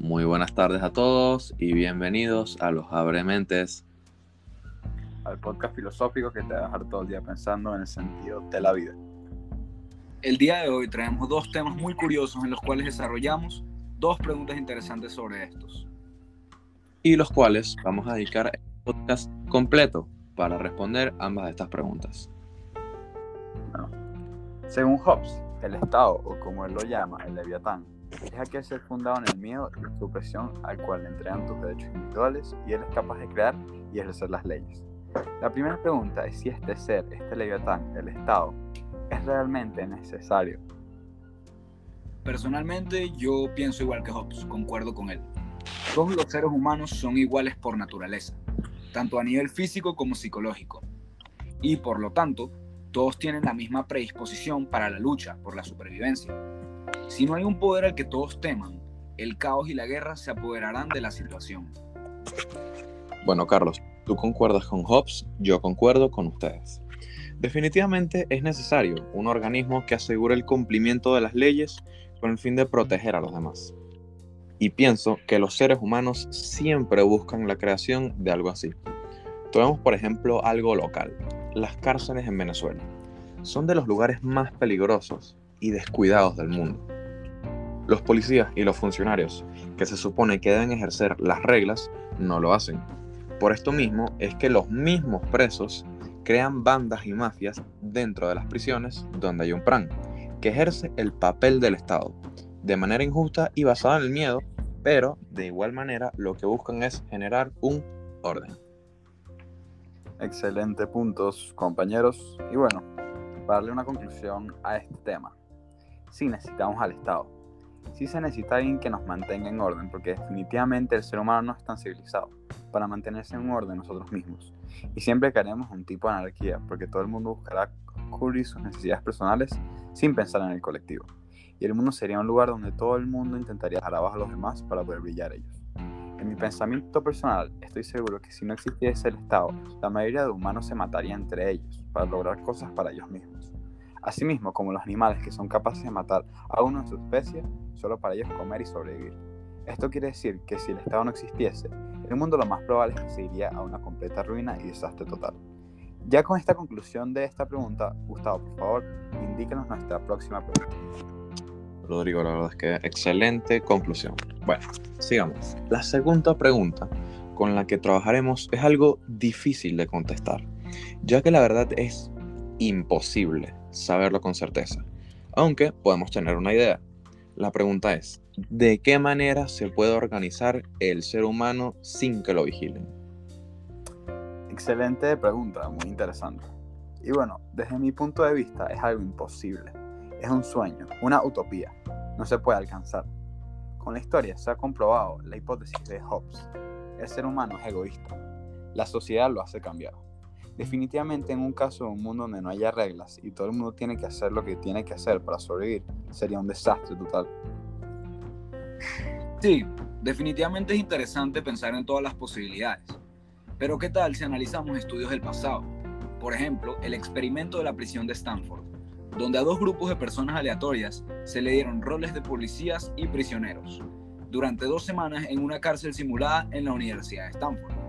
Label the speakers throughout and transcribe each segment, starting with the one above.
Speaker 1: Muy buenas tardes a todos y bienvenidos a Los Abrementes.
Speaker 2: Al podcast filosófico que te va a dejar todo el día pensando en el sentido de la vida.
Speaker 3: El día de hoy traemos dos temas muy curiosos en los cuales desarrollamos dos preguntas interesantes sobre estos.
Speaker 1: Y los cuales vamos a dedicar el podcast completo para responder ambas de estas preguntas.
Speaker 2: Según Hobbes, el Estado, o como él lo llama, el Leviatán, es aquel ser fundado en el miedo y supresión al cual le entregan tus derechos individuales y él es capaz de crear y ejercer las leyes. La primera pregunta es si este ser, este Leviatán, el Estado, es realmente necesario.
Speaker 3: Personalmente yo pienso igual que Hobbes, concuerdo con él. Todos los seres humanos son iguales por naturaleza, tanto a nivel físico como psicológico. Y por lo tanto, todos tienen la misma predisposición para la lucha por la supervivencia. Si no hay un poder al que todos teman, el caos y la guerra se apoderarán de la situación.
Speaker 1: Bueno, Carlos, tú concuerdas con Hobbes, yo concuerdo con ustedes. Definitivamente es necesario un organismo que asegure el cumplimiento de las leyes con el fin de proteger a los demás. Y pienso que los seres humanos siempre buscan la creación de algo así. Tomemos por ejemplo algo local, las cárceles en Venezuela. Son de los lugares más peligrosos y descuidados del mundo. Los policías y los funcionarios que se supone que deben ejercer las reglas no lo hacen. Por esto mismo es que los mismos presos crean bandas y mafias dentro de las prisiones donde hay un PRAN, que ejerce el papel del Estado, de manera injusta y basada en el miedo, pero de igual manera lo que buscan es generar un orden.
Speaker 2: Excelente puntos, compañeros. Y bueno, darle una conclusión a este tema, sí necesitamos al Estado. Sí se necesita alguien que nos mantenga en orden, porque definitivamente el ser humano no es tan civilizado para mantenerse en orden nosotros mismos. Y siempre queremos un tipo de anarquía, porque todo el mundo buscará cubrir sus necesidades personales sin pensar en el colectivo. Y el mundo sería un lugar donde todo el mundo intentaría dejar abajo a los demás para poder brillar ellos. En mi pensamiento personal, estoy seguro que si no existiese el Estado, la mayoría de humanos se mataría entre ellos para lograr cosas para ellos mismos. Asimismo, como los animales que son capaces de matar a uno de su especie solo para ellos comer y sobrevivir. Esto quiere decir que si el Estado no existiese, el mundo lo más probable es que se iría a una completa ruina y desastre total. Ya con esta conclusión de esta pregunta, Gustavo, por favor, indíquenos nuestra próxima pregunta.
Speaker 1: Rodrigo, la verdad es que excelente conclusión. Bueno, sigamos. La segunda pregunta con la que trabajaremos es algo difícil de contestar, ya que la verdad es imposible saberlo con certeza, aunque podemos tener una idea. La pregunta es, ¿de qué manera se puede organizar el ser humano sin que lo vigilen?
Speaker 2: Excelente pregunta, muy interesante. Y bueno, desde mi punto de vista es algo imposible. Es un sueño, una utopía. No se puede alcanzar. Con la historia se ha comprobado la hipótesis de Hobbes. El ser humano es egoísta. La sociedad lo hace cambiar. Definitivamente en un caso de un mundo donde no haya reglas y todo el mundo tiene que hacer lo que tiene que hacer para sobrevivir, sería un desastre total.
Speaker 3: Sí, definitivamente es interesante pensar en todas las posibilidades. Pero ¿qué tal si analizamos estudios del pasado? Por ejemplo, el experimento de la prisión de Stanford, donde a dos grupos de personas aleatorias se le dieron roles de policías y prisioneros, durante dos semanas en una cárcel simulada en la Universidad de Stanford.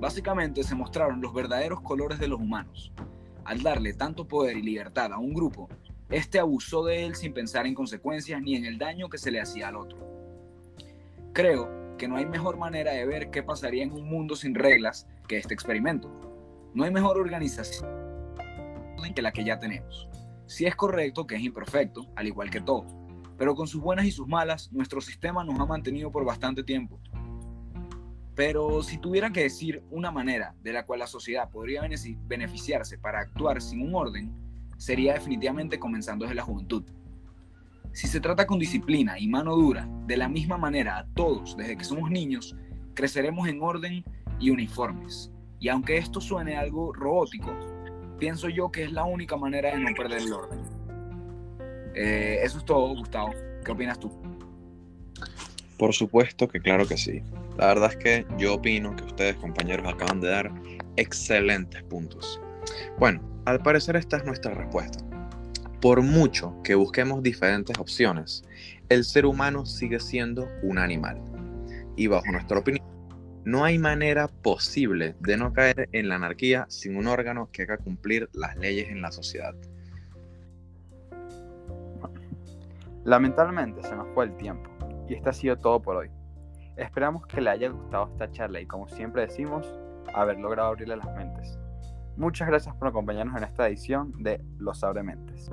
Speaker 3: Básicamente se mostraron los verdaderos colores de los humanos. Al darle tanto poder y libertad a un grupo, este abusó de él sin pensar en consecuencias ni en el daño que se le hacía al otro. Creo que no hay mejor manera de ver qué pasaría en un mundo sin reglas que este experimento. No hay mejor organización que la que ya tenemos. Si es correcto que es imperfecto, al igual que todo, pero con sus buenas y sus malas, nuestro sistema nos ha mantenido por bastante tiempo. Pero si tuviera que decir una manera de la cual la sociedad podría beneficiarse para actuar sin un orden, sería definitivamente comenzando desde la juventud. Si se trata con disciplina y mano dura, de la misma manera a todos desde que somos niños, creceremos en orden y uniformes. Y aunque esto suene algo robótico, pienso yo que es la única manera de no perder el orden. Eh, eso es todo, Gustavo. ¿Qué opinas tú?
Speaker 1: Por supuesto que claro que sí. La verdad es que yo opino que ustedes, compañeros, acaban de dar excelentes puntos. Bueno, al parecer esta es nuestra respuesta. por mucho que busquemos diferentes opciones, el ser humano sigue siendo un animal. Y bajo nuestra opinión, no hay manera posible de no caer en la anarquía sin un órgano que haga cumplir las leyes en la sociedad.
Speaker 2: Lamentablemente se nos fue el tiempo y este ha sido todo por hoy. Esperamos que le haya gustado esta charla y como siempre decimos, haber logrado abrirle las mentes. Muchas gracias por acompañarnos en esta edición de Los Abre Mentes.